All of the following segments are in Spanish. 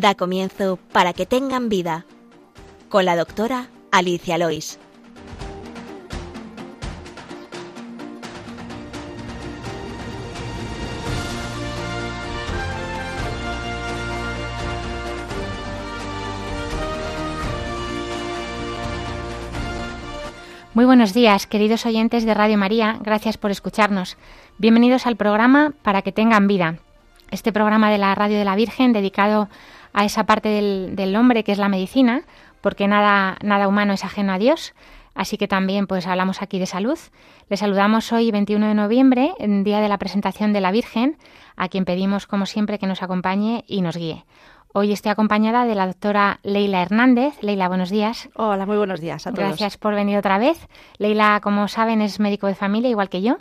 Da comienzo para que tengan vida con la doctora Alicia Lois. Muy buenos días, queridos oyentes de Radio María, gracias por escucharnos. Bienvenidos al programa Para que tengan vida. Este programa de la Radio de la Virgen dedicado esa parte del, hombre que es la medicina, porque nada, nada humano es ajeno a Dios. Así que también pues hablamos aquí de salud. Le saludamos hoy 21 de noviembre, en día de la presentación de la Virgen, a quien pedimos como siempre que nos acompañe y nos guíe. Hoy estoy acompañada de la doctora Leila Hernández. Leila, buenos días. Hola, muy buenos días a todos. Gracias por venir otra vez. Leila, como saben, es médico de familia, igual que yo.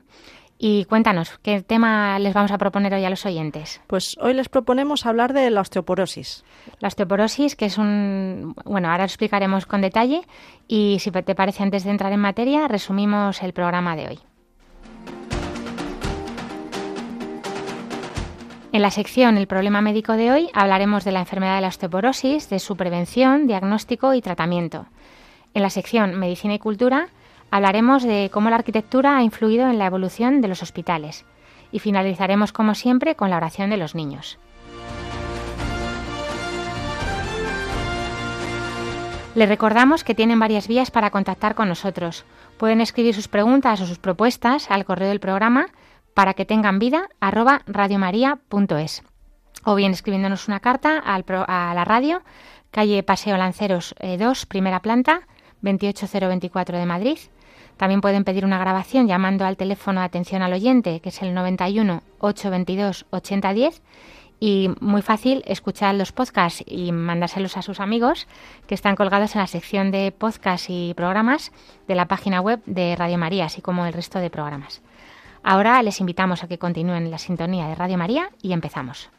Y cuéntanos, ¿qué tema les vamos a proponer hoy a los oyentes? Pues hoy les proponemos hablar de la osteoporosis. La osteoporosis, que es un... Bueno, ahora lo explicaremos con detalle y si te parece, antes de entrar en materia, resumimos el programa de hoy. En la sección El problema médico de hoy hablaremos de la enfermedad de la osteoporosis, de su prevención, diagnóstico y tratamiento. En la sección Medicina y Cultura hablaremos de cómo la arquitectura ha influido en la evolución de los hospitales. Y finalizaremos, como siempre, con la oración de los niños. Les recordamos que tienen varias vías para contactar con nosotros. Pueden escribir sus preguntas o sus propuestas al correo del programa para que tengan vida radiomaria.es o bien escribiéndonos una carta a la radio, calle Paseo Lanceros 2, eh, primera planta, 28024 de Madrid. También pueden pedir una grabación llamando al teléfono de atención al oyente, que es el 91 822 8010. Y muy fácil escuchar los podcasts y mandárselos a sus amigos que están colgados en la sección de podcasts y programas de la página web de Radio María, así como el resto de programas. Ahora les invitamos a que continúen la sintonía de Radio María y empezamos.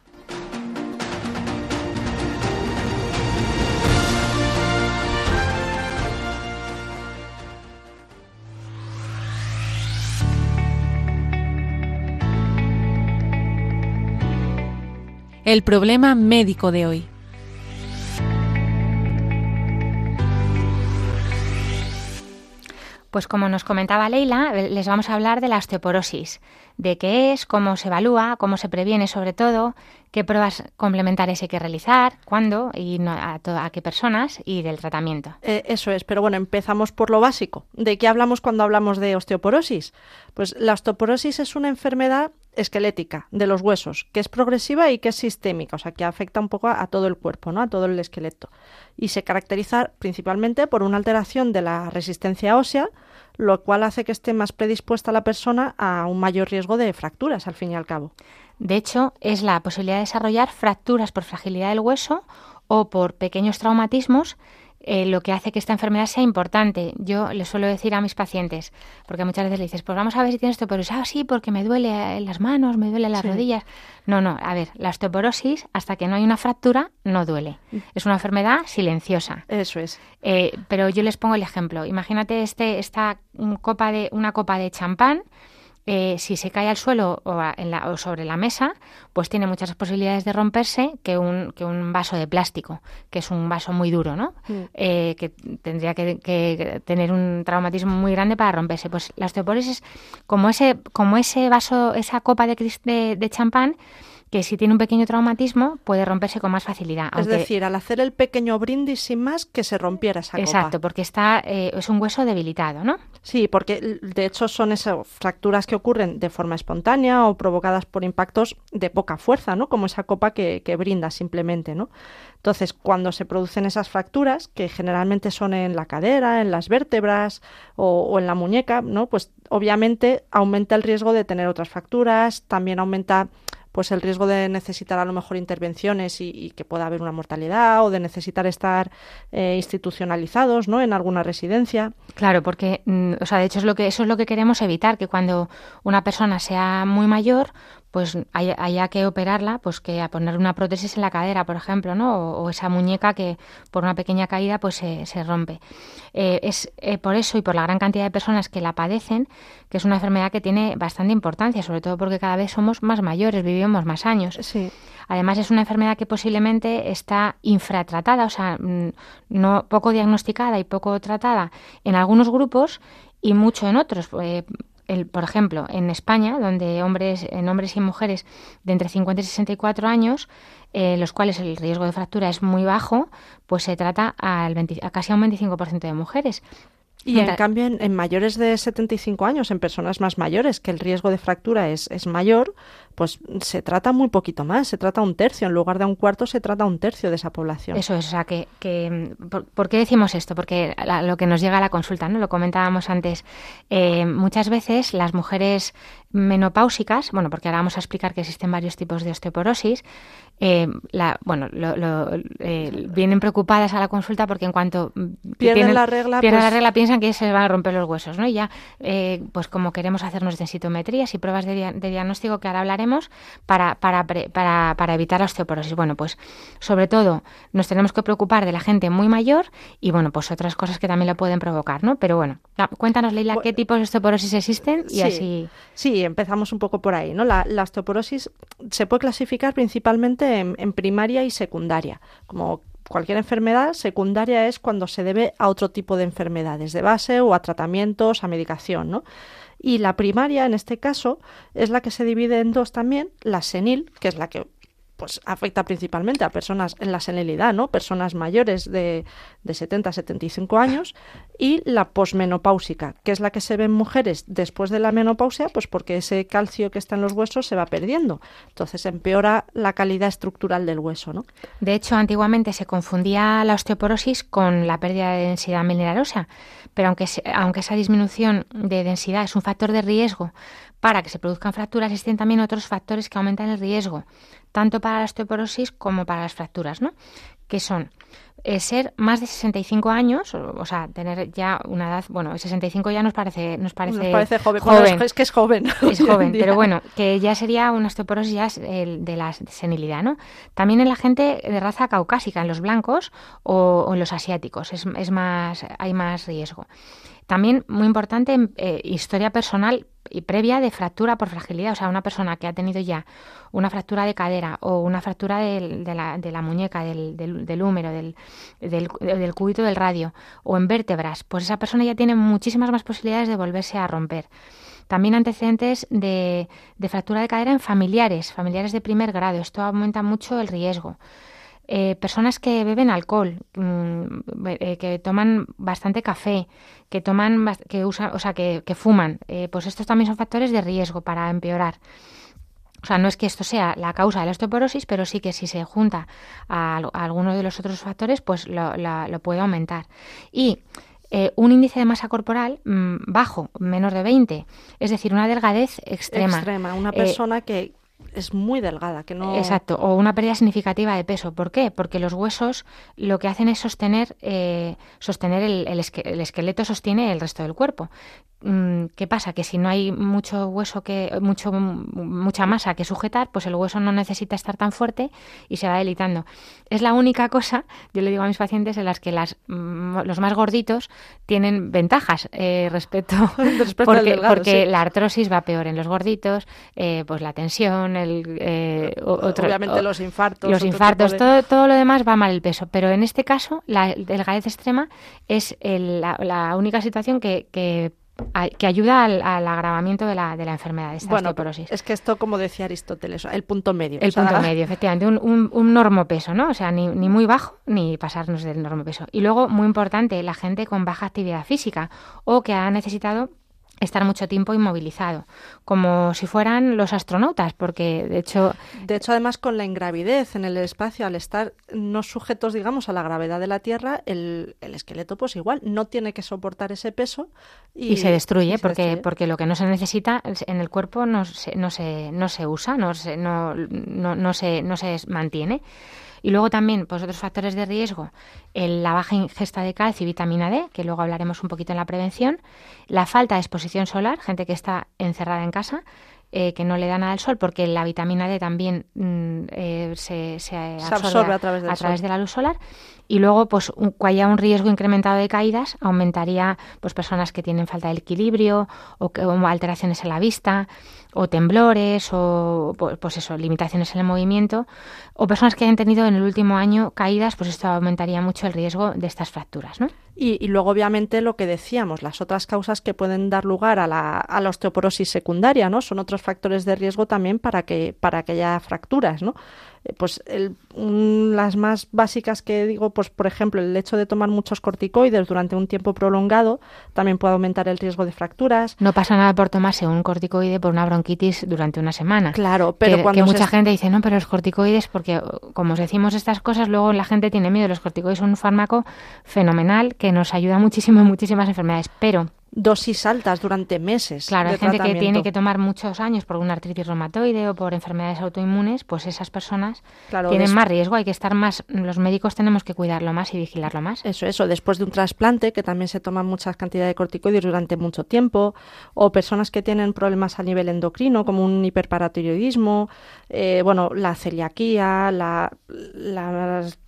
El problema médico de hoy. Pues como nos comentaba Leila, eh, les vamos a hablar de la osteoporosis, de qué es, cómo se evalúa, cómo se previene sobre todo, qué pruebas complementarias hay que realizar, cuándo y a, a, qué personas y del tratamiento. Eh, eso es, pero bueno, empezamos por lo básico. ¿De qué hablamos cuando hablamos de osteoporosis? Pues la osteoporosis es una enfermedad esquelética de los huesos, que es progresiva y que es sistémica, o sea, que afecta un poco a, todo el cuerpo, ¿no? a todo el esqueleto. Y se caracteriza principalmente por una alteración de la resistencia ósea, lo cual hace que esté más predispuesta la persona a un mayor riesgo de fracturas, al fin y al cabo. De hecho, es la posibilidad de desarrollar fracturas por fragilidad del hueso o por pequeños traumatismos eh, lo que hace que esta enfermedad sea importante. Yo le suelo decir a mis pacientes, porque muchas veces le dices, pues vamos a ver si tienes osteoporosis. Ah, sí, porque me duele en las manos, me duele en las rodillas. No, no, a ver, la osteoporosis, hasta que no hay una fractura, no duele. Es una enfermedad silenciosa. Eso es. Eh, pero yo les pongo el ejemplo. Imagínate este, esta copa de, una copa de champán eh, si se cae al suelo o, sobre la mesa, pues tiene muchas posibilidades de romperse que un, que un vaso de plástico, que es un vaso muy duro, ¿no? Mm. Eh, que tendría que, tener un traumatismo muy grande para romperse. Pues la osteoporosis, como ese, como ese vaso, esa copa de, de champán, que si tiene un pequeño traumatismo puede romperse con más facilidad. Es decir, al hacer el pequeño brindis sin más, que se rompiera esa copa. Exacto, porque está, eh, es un hueso debilitado, ¿no? Sí, porque de hecho son esas fracturas que ocurren de forma espontánea o provocadas por impactos de poca fuerza, ¿no? Como esa copa que, que brinda simplemente, ¿no? Entonces, cuando se producen esas fracturas, que generalmente son en la cadera, en las vértebras o, o en la muñeca, ¿no? Pues obviamente aumenta el riesgo de tener otras fracturas, también aumenta pues el riesgo de necesitar a lo mejor intervenciones y, que pueda haber una mortalidad o de necesitar estar eh, institucionalizados ¿no? en alguna residencia. Claro, porque mm, o sea, de hecho es lo que eso es lo que queremos evitar, que cuando una persona sea muy mayor, pues haya, que operarla, pues que a poner una prótesis en la cadera, por ejemplo, ¿no? O, esa muñeca que por una pequeña caída pues se, se rompe. Eh, es eh, por eso y por la gran cantidad de personas que la padecen, que es una enfermedad que tiene bastante importancia, sobre todo porque cada vez somos más mayores, vivimos más años. Sí. Además es una enfermedad que posiblemente está infratratada, o sea, mm, no poco diagnosticada y poco tratada en algunos grupos y mucho en otros. Eh, el, por ejemplo, en España, donde hombres, en hombres y mujeres de entre 50 y 64 años, eh, los cuales el riesgo de fractura es muy bajo, pues se trata al a casi a un 25% de mujeres. Y en cambio, en, mayores de 75 años, en personas más mayores, que el riesgo de fractura es, es mayor, pues se trata muy poquito más, se trata un tercio, en lugar de un cuarto se trata un tercio de esa población. Eso es, o sea, que, que ¿por, qué decimos esto? Porque lo que nos llega a la consulta, ¿no? Lo comentábamos antes, eh, muchas veces las mujeres menopáusicas, bueno, porque ahora vamos a explicar que existen varios tipos de osteoporosis, eh, la, bueno, lo, eh, vienen preocupadas a la consulta porque en cuanto pierden la regla, pierden la pues regla piensan que se van a romper los huesos, ¿no? Y ya, eh, pues como queremos hacernos densitometrías y pruebas de, de diagnóstico que ahora hablaremos para, para, para, para, evitar la osteoporosis. Bueno, pues sobre todo nos tenemos que preocupar de la gente muy mayor y bueno, pues otras cosas que también lo pueden provocar, ¿no? Pero bueno, cuéntanos, Leila, qué tipos de osteoporosis existen y así. Sí, empezamos un poco por ahí, ¿no? La, la osteoporosis se puede clasificar principalmente en, primaria y secundaria. Como cualquier enfermedad, secundaria es cuando se debe a otro tipo de enfermedades de base o a tratamientos, a medicación, ¿no? Y la primaria, en este caso, es la que se divide en dos también, la senil, que es la que pues afecta principalmente a personas en la senilidad, ¿no? Personas mayores de, de 70 a 75 años y la posmenopáusica, que es la que se ve en mujeres después de la menopausia, pues porque ese calcio que está en los huesos se va perdiendo. Entonces empeora la calidad estructural del hueso, ¿no? De hecho, antiguamente se confundía la osteoporosis con la pérdida de densidad mineralosa, pero aunque, aunque esa disminución de densidad es un factor de riesgo para que se produzcan fracturas, existen también otros factores que aumentan el riesgo, tanto para la osteoporosis como para las fracturas, ¿no? Que son eh, ser más de 65 años, o, sea, tener ya una edad, bueno, 65 ya nos parece nos parece, nos parece joven, es que es joven. Es joven, pero bueno, que ya sería una osteoporosis ya de la senilidad, ¿no? También en la gente de raza caucásica, en los blancos o, en los asiáticos, es, es, más hay más riesgo. También muy importante, eh, historia personal y previa de fractura por fragilidad. O sea, una persona que ha tenido ya una fractura de cadera o una fractura de, la, de la, muñeca, del, del, húmero, del, del, del, cúbito del radio o en vértebras, pues esa persona ya tiene muchísimas más posibilidades de volverse a romper. También antecedentes de, de fractura de cadera en familiares, familiares de primer grado. Esto aumenta mucho el riesgo. Eh, personas que beben alcohol, mm, eh, que toman bastante café, que toman, que usan, o sea, que, fuman, eh, pues estos también son factores de riesgo para empeorar. O sea, no es que esto sea la causa de la osteoporosis, pero sí que si se junta a, alguno de los otros factores, pues lo, puede aumentar. Y un índice de masa corporal mm, bajo, menos de 20, es decir, una delgadez extrema. Extrema, una persona que, es muy delgada, que no... Exacto, o una pérdida significativa de peso. ¿Por qué? Porque los huesos lo que hacen es sostener, eh, sostener el, el, esqueleto sostiene el resto del cuerpo. Mm, ¿Qué pasa? Que si no hay mucho hueso que, mucho, mucha masa que sujetar, pues el hueso no necesita estar tan fuerte y se va debilitando. Es la única cosa, yo le digo a mis pacientes, en las que las, mm, los más gorditos tienen ventajas eh, respecto, porque, porque la artrosis va peor en los gorditos, eh, pues la tensión, el eh, obviamente los infartos, los infartos, todo, todo lo demás va mal el peso, pero en este caso la delgadez extrema es la, única situación que, que que ayuda al, agravamiento de la, de la enfermedad, de esta bueno, Es que esto, como decía Aristóteles, el punto medio. El punto medio, efectivamente, un, un, un normopeso, ¿no? O sea, ni, ni muy bajo ni pasarnos del normopeso. Y luego, muy importante, la gente con baja actividad física o que ha necesitado estar mucho tiempo inmovilizado, como si fueran los astronautas, porque de hecho... De hecho, además, con la ingravidez en el espacio, al estar no sujetos, digamos, a la gravedad de la Tierra, el, el esqueleto, pues igual, no tiene que soportar ese peso. Y, se destruye, porque, porque lo que no se necesita en el cuerpo no se, no se, no se usa, no se, no, no, no se, no se mantiene. Y luego también, pues otros factores de riesgo, la baja ingesta de calcio y vitamina D, que luego hablaremos un poquito en la prevención, la falta de exposición solar, gente que está encerrada en casa, eh, que no le da nada al sol, porque la vitamina D también mm, eh, se, absorbe, a, través, a través de la luz solar y luego pues un, haya un riesgo incrementado de caídas aumentaría pues personas que tienen falta de equilibrio o, o alteraciones en la vista o temblores o pues eso limitaciones en el movimiento o personas que hayan tenido en el último año caídas pues esto aumentaría mucho el riesgo de estas fracturas ¿no? y, luego obviamente lo que decíamos las otras causas que pueden dar lugar a la, a la osteoporosis secundaria no son otros factores de riesgo también para que para que haya fracturas no eh, pues las más básicas que digo, pues por ejemplo, el hecho de tomar muchos corticoides durante un tiempo prolongado también puede aumentar el riesgo de fracturas. No pasa nada por tomarse un corticoide por una bronquitis durante una semana. Claro, pero que, cuando mucha gente dice, no, pero los corticoides, porque como os decimos estas cosas, luego la gente tiene miedo. Los corticoides son un fármaco fenomenal que nos ayuda muchísimo en muchísimas enfermedades, pero dosis altas durante meses. Claro, hay gente que tiene que tomar muchos años por una artritis reumatoide o por enfermedades autoinmunes, pues esas personas tienen más riesgo, hay que estar más, los médicos tenemos que cuidarlo más y vigilarlo más. Eso, eso, después de un trasplante, que también se toman muchas cantidades de corticoides durante mucho tiempo, o personas que tienen problemas a nivel endocrino, como un hiperparatiroidismo, eh, bueno, la celiaquía, la,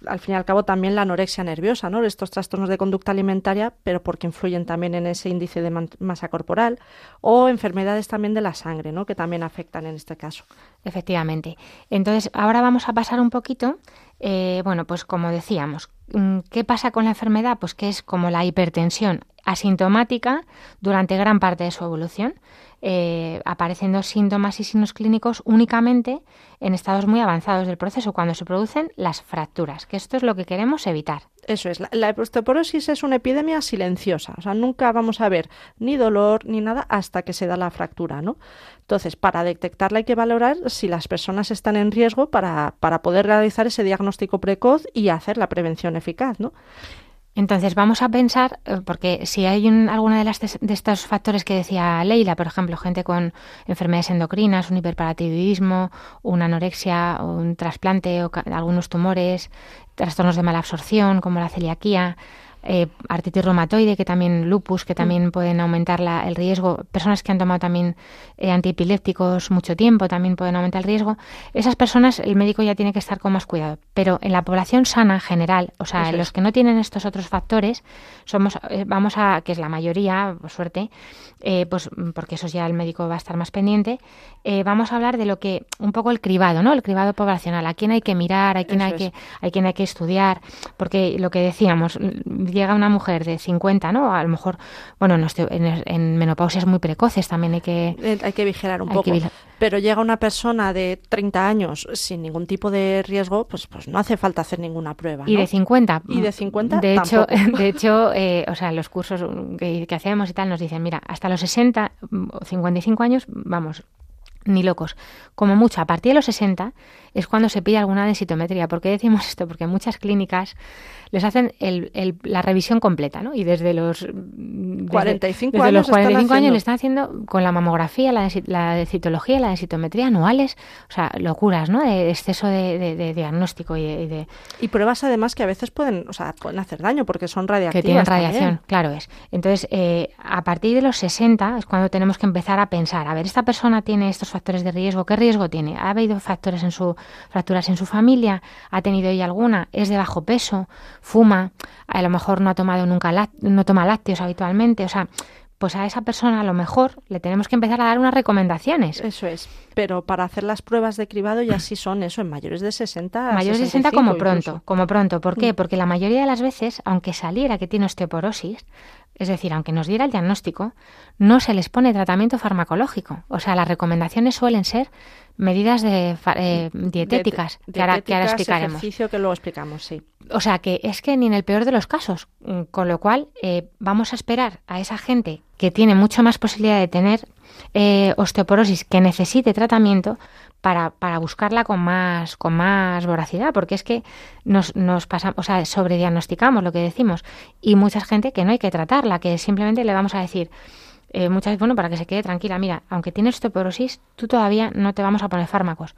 al fin y al cabo también la anorexia nerviosa, ¿no? Estos trastornos de conducta alimentaria, pero porque influyen también en ese índice de masa corporal, o enfermedades también de la sangre, ¿no? que también afectan en este caso. Efectivamente. Entonces, ahora vamos a pasar un poquito, eh, bueno, pues como decíamos, mm, ¿qué pasa con la enfermedad? Pues que es como la hipertensión asintomática durante gran parte de su evolución. Eh, apareciendo síntomas y signos clínicos únicamente en estados muy avanzados del proceso, cuando se producen las fracturas, que esto es lo que queremos evitar. Eso es, la, osteoporosis es una epidemia silenciosa, o sea, nunca vamos a ver ni dolor ni nada hasta que se da la fractura, ¿no? Entonces, para detectarla hay que valorar si las personas están en riesgo para, para poder realizar ese diagnóstico precoz y hacer la prevención eficaz, ¿no? Entonces vamos a pensar, eh, porque si hay un, alguna de, las, de estos factores que decía Leila, por ejemplo, gente con enfermedades endocrinas, un hiperparatiroidismo, una anorexia, un trasplante o algunos tumores, trastornos de mala absorción como la celiaquía, eh, artritis reumatoide, que también lupus, que también pueden aumentar la, el riesgo. Personas que han tomado también eh, antiepilépticos mucho tiempo también pueden aumentar el riesgo. Esas personas el médico ya tiene que estar con más cuidado. Pero en la población sana en general, o sea, los que no tienen estos otros factores, somos, eh, vamos a, que es la mayoría, por suerte, eh, pues porque eso ya el médico va a estar más pendiente, vamos a hablar de lo que, un poco el cribado, ¿no? El cribado poblacional, a quién hay que mirar, a quién hay que, a quién hay que estudiar, porque lo que decíamos, llega una mujer de 50, ¿no? A lo mejor, bueno, en, en menopausias muy precoces también hay que... Eh, hay que vigilar un poco. Pero llega una persona de 30 años sin ningún tipo de riesgo, pues, pues no hace falta hacer ninguna prueba. Y de 50. Y de 50 De hecho, de hecho eh, o sea, los cursos que, que hacemos y tal nos dicen, mira, hasta los 60 o 55 años, vamos, ni locos. Como mucho, a partir de los 60 es cuando se pide alguna densitometría. ¿Por qué decimos esto? Porque muchas clínicas les hacen el, la revisión completa, ¿no? Y desde los 45 desde, años, los 45 años le están haciendo con la mamografía, la, la densitología, la densitometría anuales, o sea, locuras, ¿no? De exceso de, diagnóstico y de, y pruebas además que a veces pueden, o sea, pueden hacer daño porque son radiactivas. Que tienen radiación, claro es. Entonces, eh, a partir de los 60 es cuando tenemos que empezar a pensar, a ver, esta persona tiene estos factores de riesgo, ¿qué riesgo tiene? ¿Ha habido factores en su fracturas en su familia? ¿Ha tenido ella alguna? ¿Es de bajo peso? fuma, a lo mejor no ha tomado nunca no toma lácteos habitualmente, o sea, pues a esa persona a lo mejor le tenemos que empezar a dar unas recomendaciones. Eso es. Pero para hacer las pruebas de cribado ya sí son eso, en mayores de 60. Mayores de 60 como pronto, como pronto. ¿Por qué? Mm. Porque la mayoría de las veces, aunque saliera que tiene osteoporosis, es decir, aunque nos diera el diagnóstico, no se les pone tratamiento farmacológico. O sea, las recomendaciones suelen ser medidas de, eh, dietéticas, que, ahora, que ahora explicaremos. ejercicio que luego explicamos, sí. O sea, que es que ni en el peor de los casos. Mm, con lo cual, eh, vamos a esperar a esa gente que tiene mucho más posibilidad de tener eh, osteoporosis, que necesite tratamiento, para, para buscarla con más, con más voracidad, porque es que nos, nos pasamos, o sea, sobrediagnosticamos lo que decimos, y mucha gente que no hay que tratarla, que simplemente le vamos a decir, eh, muchas veces, bueno, para que se quede tranquila, mira, aunque tienes osteoporosis, tú todavía no te vamos a poner fármacos.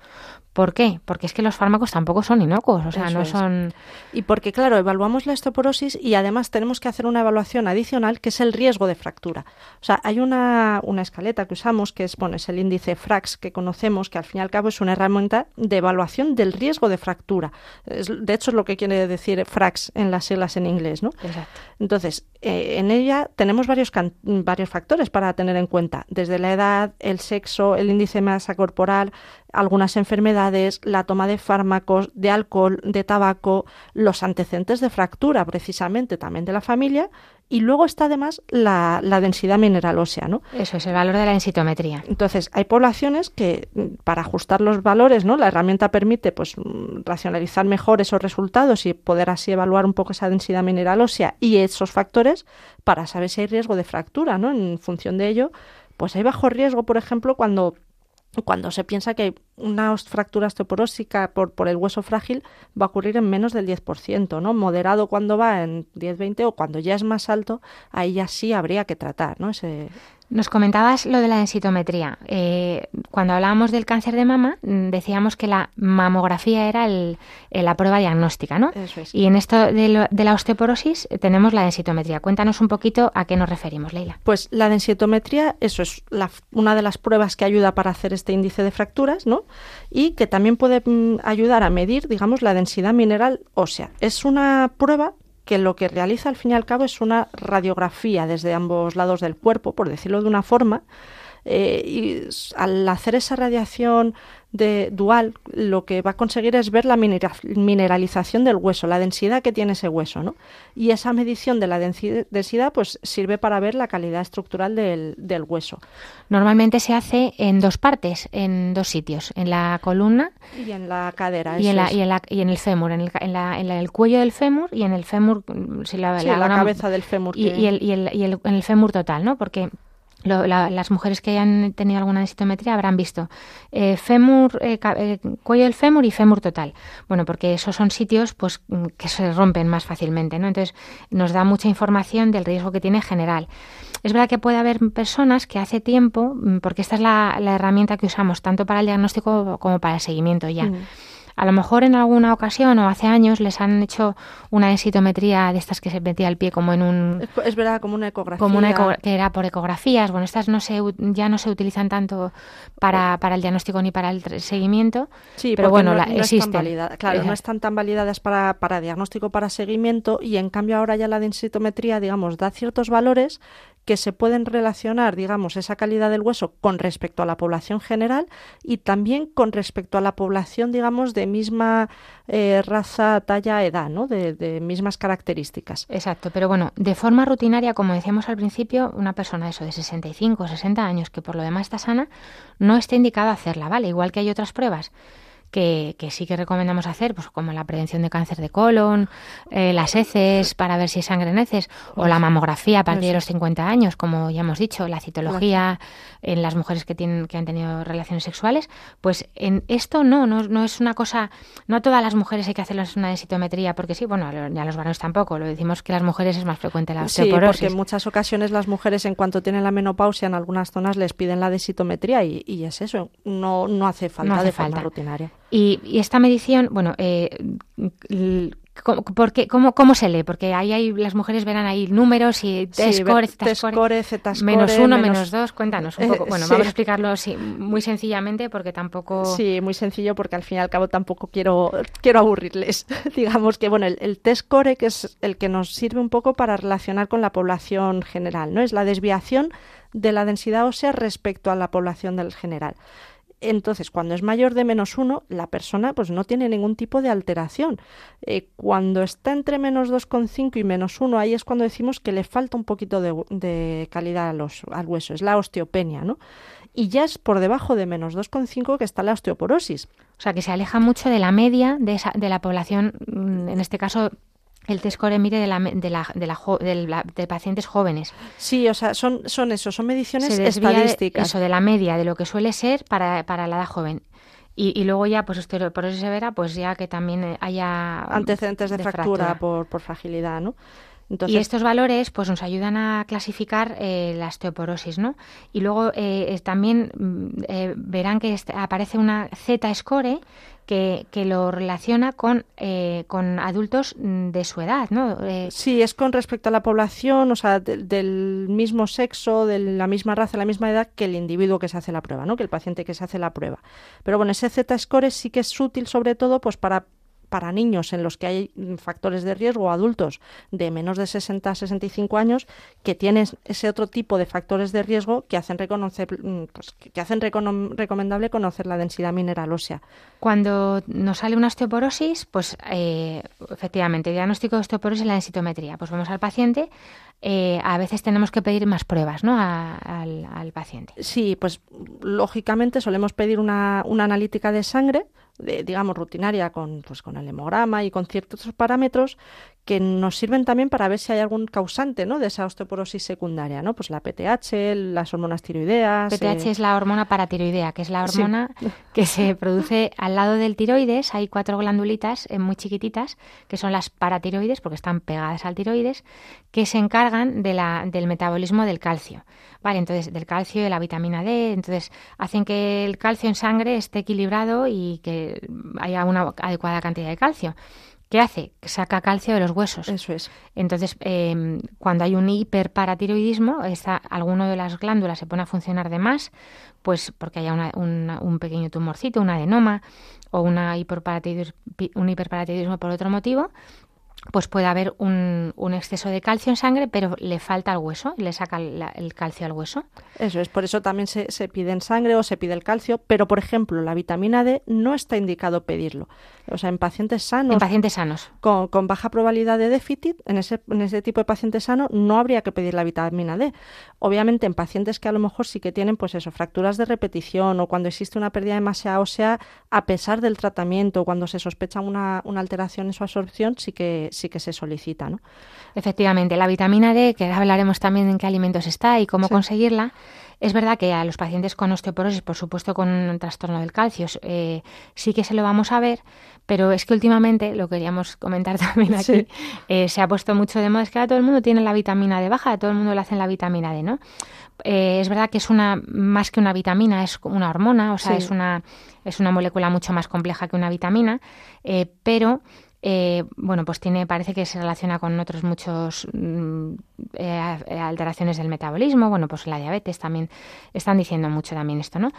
¿Por qué? Porque es que los fármacos tampoco son inocuos, o sea, no son... Y porque, claro, evaluamos la osteoporosis y además tenemos que hacer una evaluación adicional que es el riesgo de fractura. O sea, hay una, una escaleta que usamos que es, bueno, es el índice FRAX que conocemos, que al fin y al cabo es una herramienta de evaluación del riesgo de fractura. de hecho, es lo que quiere decir FRAX en las siglas en inglés, ¿no? Exacto. Entonces, eh, en ella tenemos varios, varios factores para tener en cuenta, desde la edad, el sexo, el índice de masa corporal, algunas enfermedades, la toma de fármacos, de alcohol, de tabaco, los antecedentes de fractura, precisamente también de la familia, y luego está además la, densidad mineral ósea, ¿no? Eso es el valor de la densitometría. Entonces, hay poblaciones que para ajustar los valores, ¿no? La herramienta permite pues racionalizar mejor esos resultados y poder así evaluar un poco esa densidad mineral ósea y esos factores para saber si hay riesgo de fractura, ¿no? En función de ello, pues hay bajo riesgo, por ejemplo, cuando cuando se piensa que una fractura osteoporósica por, por el hueso frágil va a ocurrir en menos del 10%, ¿no? Moderado cuando va en 10-20 o cuando ya es más alto, ahí ya sí habría que tratar, ¿no? Ese, nos comentabas lo de la densitometría. Eh, cuando hablábamos del cáncer de mama, mm, decíamos que la mamografía era el, la prueba diagnóstica, ¿no? Eso es. Y en esto de, de, la osteoporosis eh, tenemos la densitometría. Cuéntanos un poquito a qué nos referimos, Leila. Pues la densitometría, eso es la, una de las pruebas que ayuda para hacer este índice de fracturas, ¿no? Y que también puede mm, ayudar a medir, digamos, la densidad mineral ósea. Es una prueba que lo que realiza al fin y al cabo es una radiografía desde ambos lados del cuerpo, por decirlo de una forma, eh, y al hacer esa radiación de dual, lo que va a conseguir es ver la mineralización del hueso, la densidad que tiene ese hueso, ¿no? Y esa medición de la densidad, pues sirve para ver la calidad estructural del, hueso. Normalmente se hace en dos partes, en dos sitios, en la columna y en la cadera. Y, en, la, y, en, la, y en, el fémur, en el, en, el cuello del fémur y en el fémur, si la, la, cabeza del fémur. Y, y, el, y, el, y el, en el fémur total, ¿no? Porque las mujeres que hayan tenido alguna densitometría habrán visto eh, fémur, eh, eh, cuello del fémur y fémur total. Bueno, porque esos son sitios pues mm, que se rompen más fácilmente, ¿no? Entonces nos da mucha información del riesgo que tiene general. Es verdad que puede haber personas que hace tiempo, mm, porque esta es la, herramienta que usamos tanto para el diagnóstico como para el seguimiento ya. Mm. A lo mejor en alguna ocasión o hace años les han hecho una densitometría de estas que se metía el pie como en un... Es, verdad, como una ecografía. Como una que era por ecografías. Bueno, estas no se, ya no se utilizan tanto para, para el diagnóstico ni para el seguimiento. Sí, pero bueno, la, existen. claro, no están tan validadas para, para diagnóstico, para seguimiento y en cambio ahora ya la densitometría, digamos, da ciertos valores que se pueden relacionar, digamos, esa calidad del hueso con respecto a la población general y también con respecto a la población, digamos, de misma eh, raza, talla, edad, ¿no? De, mismas características. Exacto, pero bueno, de forma rutinaria, como decíamos al principio, una persona eso de 65 o 60 años que por lo demás está sana, no está indicado hacerla, ¿vale? Igual que hay otras pruebas que, sí que recomendamos hacer, pues como la prevención de cáncer de colon, eh, las heces para ver si es sangre en heces, o la mamografía a partir de los 50 años, como ya hemos dicho, la citología en las mujeres que tienen que han tenido relaciones sexuales, pues en esto no, no, no es una cosa, no a todas las mujeres hay que hacerles una densitometría, porque sí, bueno, ya a los varones tampoco, lo decimos que las mujeres es más frecuente la osteoporosis. Sí, porque en muchas ocasiones las mujeres en cuanto tienen la menopausia en algunas zonas les piden la densitometría y, y es eso, no, no hace falta de forma rutinaria. Y, esta medición, bueno, eh, ¿Cómo, ¿Cómo se lee? Porque ahí hay, las mujeres verán ahí números y T-score, Z-score, menos uno, menos dos. Cuéntanos un poco. Bueno, vamos a explicarlo así, muy sencillamente porque tampoco... Sí, muy sencillo porque al fin y al cabo tampoco quiero, quiero aburrirles. Digamos que, bueno, el, el T-score que es el que nos sirve un poco para relacionar con la población general, ¿no? Es la desviación de la densidad ósea respecto a la población del general. Entonces, cuando es mayor de menos uno, la persona pues no tiene ningún tipo de alteración. Eh, cuando está entre menos 2,5 y menos 1, ahí es cuando decimos que le falta un poquito de, calidad al hueso, es la osteopenia, ¿no? Y ya es por debajo de menos 2,5 que está la osteoporosis. O sea, que se aleja mucho de la media de, esa, de la población, mm, en este caso el test core mide de, la, de, la, de, la, de, pacientes jóvenes. Sí, o sea, son, son eso, son mediciones estadísticas. eso, de la media, de lo que suele ser para, para la edad joven. Y, y, luego ya, pues por eso se verá, pues ya que también haya... Antecedentes de, fractura, Por, por, fragilidad, ¿no? Y estos valores pues nos ayudan a clasificar eh, la osteoporosis, ¿no? Y luego eh, también mm, eh, verán que aparece una Z-score que, que, lo relaciona con, con adultos mm, de su edad, ¿no? sí, es con respecto a la población, o sea, del mismo sexo, de la misma raza, la misma edad que el individuo que se hace la prueba, ¿no? Que el paciente que se hace la prueba. Pero bueno, ese Z-score sí que es útil sobre todo pues para para niños en los que hay factores de riesgo, adultos de menos de 60 a 65 años, que tienen ese otro tipo de factores de riesgo que hacen, reconocer, mm, pues, que hacen recomendable conocer la densidad mineral ósea. Cuando nos sale una osteoporosis, pues eh, efectivamente, diagnóstico de osteoporosis en la densitometría. Pues vamos al paciente, eh, a veces tenemos que pedir más pruebas ¿no? al, al, paciente. Sí, pues lógicamente solemos pedir una, una analítica de sangre digamos, rutinaria con, pues, con el hemograma y con ciertos parámetros que nos sirven también para ver si hay algún causante ¿no? de esa osteoporosis secundaria, ¿no? Pues la PTH, las hormonas tiroideas. PTH eh, es la hormona paratiroidea, que es la hormona que se produce al lado del tiroides. Hay cuatro glandulitas eh, muy chiquititas, que son las paratiroides, porque están pegadas al tiroides, que se encargan de la, del metabolismo del calcio. Vale, entonces del calcio y de la vitamina D, entonces hacen que el calcio en sangre esté equilibrado y que haya una adecuada cantidad de calcio. ¿Qué hace? Saca calcio de los huesos. Eso es. Entonces, em, cuando hay un hiperparatiroidismo, esta, alguno de las glándulas se pone a funcionar de más, pues porque haya un pequeño tumorcito, un adenoma o una un hiperparatiroidismo por otro motivo, pues puede haber un, un, exceso de calcio en sangre, pero le falta el hueso, le saca el calcio al hueso. Eso es, por eso también se, se, pide en sangre o se pide el calcio, pero por ejemplo, la vitamina D no está indicado pedirlo. O sea, en pacientes sanos. En pacientes sanos. Con, con baja probabilidad de déficit, en ese, en ese tipo de pacientes sano no habría que pedir la vitamina D. Obviamente, en pacientes que a lo mejor sí que tienen, pues eso, fracturas de repetición o cuando existe una pérdida de masa ósea, a pesar del tratamiento, cuando se sospecha una, una alteración en su absorción, sí que sí que se solicita, ¿no? Efectivamente, la vitamina D, que hablaremos también en qué alimentos está y cómo conseguirla, es verdad que a los pacientes con osteoporosis, por supuesto con un trastorno del calcio, eh, sí que se lo vamos a ver, pero es que últimamente, lo queríamos comentar también aquí, eh, se ha puesto mucho de moda, es que ahora todo el mundo tiene la vitamina D baja, a todo el mundo le hacen la vitamina D, ¿no? Eh, es verdad que es una más que una vitamina, es una hormona, o sea, es una es una molécula mucho más compleja que una vitamina, pero eh, bueno, pues tiene, parece que se relaciona con otros muchos mm, eh, alteraciones del metabolismo, bueno, pues la diabetes también, están diciendo mucho también esto, ¿no?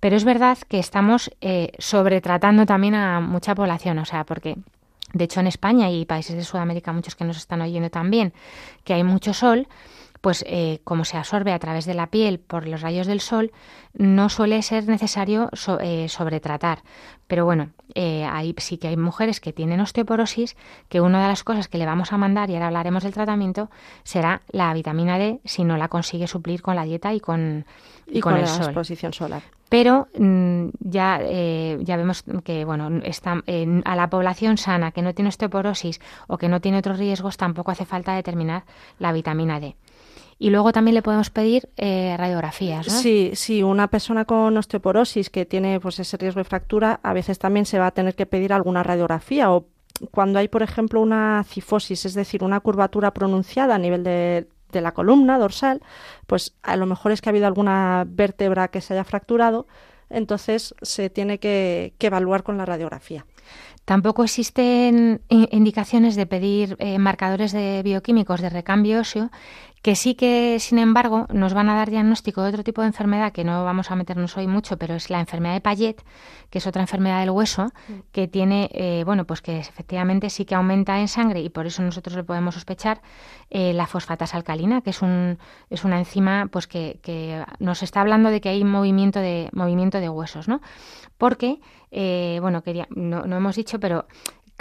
Pero es verdad que estamos eh, sobretratando también a mucha población, o sea, porque de hecho en España y países de Sudamérica, muchos que nos están oyendo también, que hay mucho sol, pues eh, como se absorbe a través de la piel por los rayos del sol, no suele ser necesario eh, sobretratar. Pero bueno, eh, ahí sí que hay mujeres que tienen osteoporosis, que una de las cosas que le vamos a mandar, y ahora hablaremos del tratamiento, será la vitamina D si no la consigue suplir con la dieta y con, y, con, la exposición solar. Pero mm, ya, ya vemos que bueno, está, a la población sana que no tiene osteoporosis o que no tiene otros riesgos tampoco hace falta determinar la vitamina D. Y luego también le podemos pedir eh, radiografías. ¿no? Sí, sí, una persona con osteoporosis que tiene pues ese riesgo de fractura, a veces también se va a tener que pedir alguna radiografía o cuando hay, por ejemplo, una cifosis, es decir, una curvatura pronunciada a nivel de, de la columna dorsal, pues a lo mejor es que ha habido alguna vértebra que se haya fracturado, entonces se tiene que, que evaluar con la radiografía. Tampoco existen indicaciones de pedir eh, marcadores de bioquímicos de recambio óseo que sí que, sin embargo, nos van a dar diagnóstico de otro tipo de enfermedad que no vamos a meternos hoy mucho, pero es la enfermedad de Payet, que es otra enfermedad del hueso, mm. que tiene, eh, bueno, pues que efectivamente sí que aumenta en sangre y por eso nosotros le podemos sospechar eh, la fosfatasa alcalina, que es, un, es una enzima pues que, que nos está hablando de que hay movimiento de, movimiento de huesos, ¿no? Porque, eh, bueno, quería, no, no hemos dicho, pero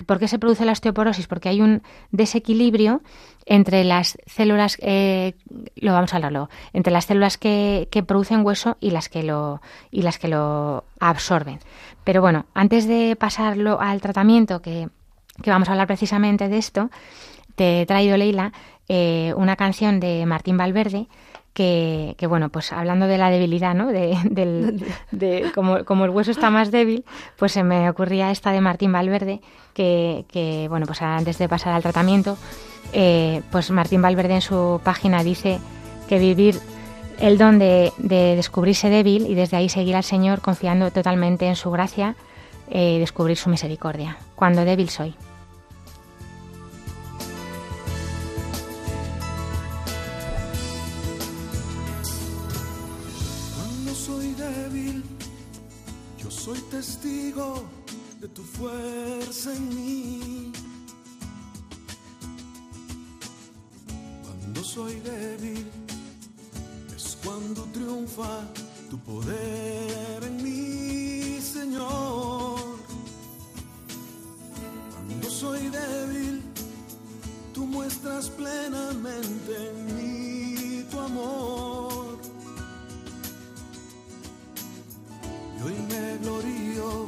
¿Por qué se produce la osteoporosis? Porque hay un desequilibrio entre las células, eh, lo vamos a hablar entre las células que, producen hueso y las que lo y las que lo absorben. Pero bueno, antes de pasarlo al tratamiento, que, vamos a hablar precisamente de esto, te he traído, Leila, eh, una canción de Martín Valverde que, bueno, pues hablando de la debilidad, ¿no? De, del, de como, como, el hueso está más débil, pues se me ocurría esta de Martín Valverde, que, que bueno, pues antes de pasar al tratamiento, eh, pues Martín Valverde en su página dice que vivir el don de, descubrirse débil y desde ahí seguir al Señor confiando totalmente en su gracia, eh, descubrir su misericordia, cuando débil soy. Tu fuerza en mí. Cuando soy débil, cuando triunfa tu poder en mí, Señor. Cuando soy débil, tú muestras plenamente en mí tu amor. Y hoy me glorío,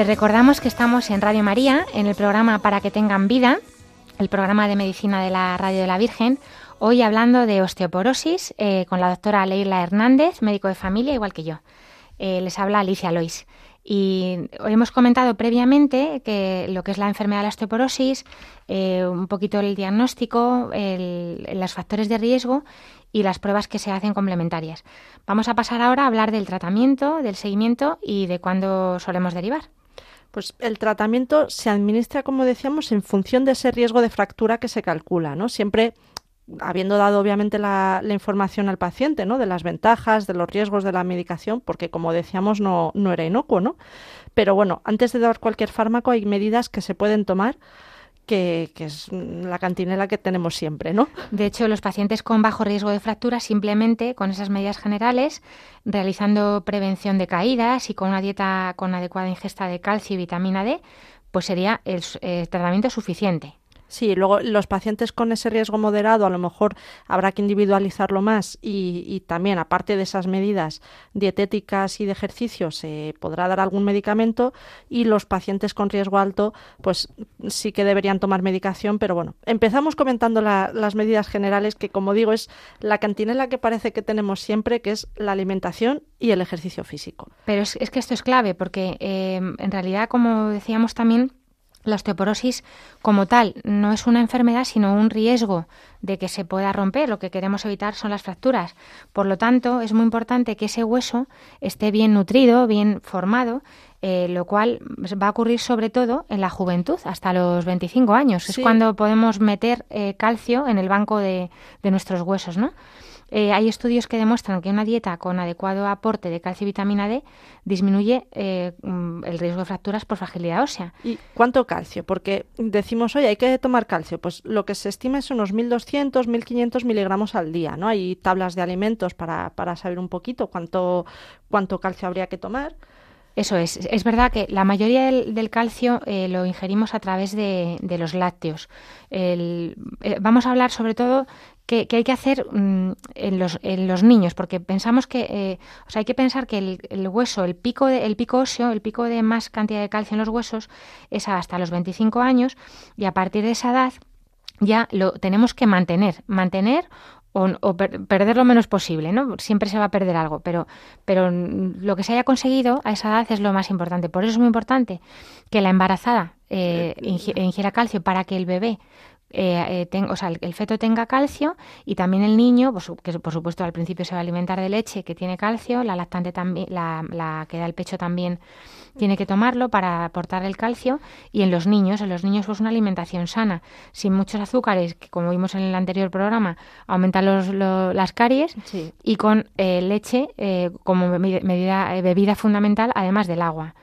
Les recordamos que estamos en Radio María, en el programa Para que tengan vida, el programa de medicina de la Radio de la Virgen, hoy hablando de osteoporosis eh, con la doctora Leila Hernández, médico de familia, igual que yo. Eh, les habla Alicia Lois. Y hemos comentado previamente que lo que es la enfermedad de la osteoporosis, eh, un poquito el diagnóstico, los factores de riesgo y las pruebas que se hacen complementarias. Vamos a pasar ahora a hablar del tratamiento, del seguimiento y de cuándo solemos derivar. Pues el tratamiento se administra, como decíamos, en función de ese riesgo de fractura que se calcula, ¿no? Siempre habiendo dado obviamente la, la, información al paciente, ¿no? De las ventajas, de los riesgos de la medicación, porque como decíamos no, no era inocuo, ¿no? Pero bueno, antes de dar cualquier fármaco hay medidas que se pueden tomar que, es la cantinela que tenemos siempre, ¿no? De hecho, los pacientes con bajo riesgo de fractura, simplemente con esas medidas generales, realizando prevención de caídas y con una dieta con adecuada ingesta de calcio y vitamina D, pues sería el tratamiento suficiente. Sí, luego los pacientes con ese riesgo moderado a lo mejor habrá que individualizarlo más y, también, aparte de esas medidas dietéticas y de ejercicio, se podrá dar algún medicamento y los pacientes con riesgo alto, pues sí que deberían tomar medicación, pero bueno, empezamos comentando las medidas generales que, como digo, es la cantinela que parece que tenemos siempre, que es la alimentación y el ejercicio físico. Pero es, que esto es clave porque eh, en realidad, como decíamos también, la osteoporosis como tal no es una enfermedad, sino un riesgo de que se pueda romper. Lo que queremos evitar son las fracturas. Por lo tanto, es muy importante que ese hueso esté bien nutrido, bien formado, eh, lo cual va a ocurrir sobre todo en la juventud, hasta los 25 años. Es cuando podemos meter eh, calcio en el banco de, de nuestros huesos, ¿no? Eh, hay estudios que demuestran que una dieta con adecuado aporte de calcio y vitamina D disminuye eh, mm, el riesgo de fracturas por fragilidad ósea. ¿Y cuánto calcio? Porque decimos, oye, hay que tomar calcio. Pues lo que se estima es unos 1.200, 1.500 miligramos al día, ¿no? Hay tablas de alimentos para, para saber un poquito cuánto, cuánto calcio habría que tomar. Eso es. Es verdad que la mayoría del, calcio eh, lo ingerimos a través de, los lácteos. vamos a hablar sobre todo que, hay que hacer mm, en, los, en, los, niños, porque pensamos que, eh, o sea, hay que pensar que el, hueso, el pico, de, el pico óseo, el pico de más cantidad de calcio en los huesos es hasta los 25 años y a partir de esa edad ya lo tenemos que mantener, mantener o, perder lo menos posible, ¿no? Siempre se va a perder algo, pero, pero lo que se haya conseguido a esa edad es lo más importante. Por eso es muy importante que la embarazada eh, ingiera calcio para que el bebé eh, eh o sea, el, feto tenga calcio y también el niño, pues, que por supuesto al principio se va a alimentar de leche que tiene calcio, la lactante también, la, la que da el pecho también tiene que tomarlo para aportar el calcio y en los niños, en los niños pues una alimentación sana, sin muchos azúcares, que como vimos en el anterior programa, aumentan los, las caries y con eh, leche eh, como medida, bebida fundamental, además del agua.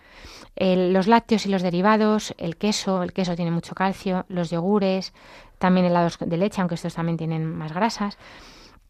Los lácteos y los derivados, el queso, el queso tiene mucho calcio, los yogures, también helados de leche, aunque estos también tienen más grasas.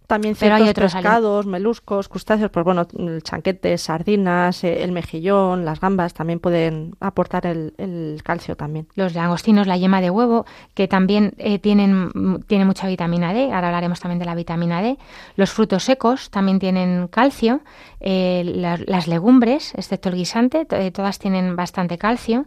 También ciertos hay otros pescados, meluscos, crustáceos, pues bueno, chanquetes, sardinas, eh, el mejillón, las gambas también pueden aportar el, calcio también. Los langostinos, la yema de huevo, que también eh, tienen, tiene mucha vitamina D, ahora hablaremos también de la vitamina D. Los frutos secos también tienen calcio, eh, las legumbres, excepto el guisante, todas tienen bastante calcio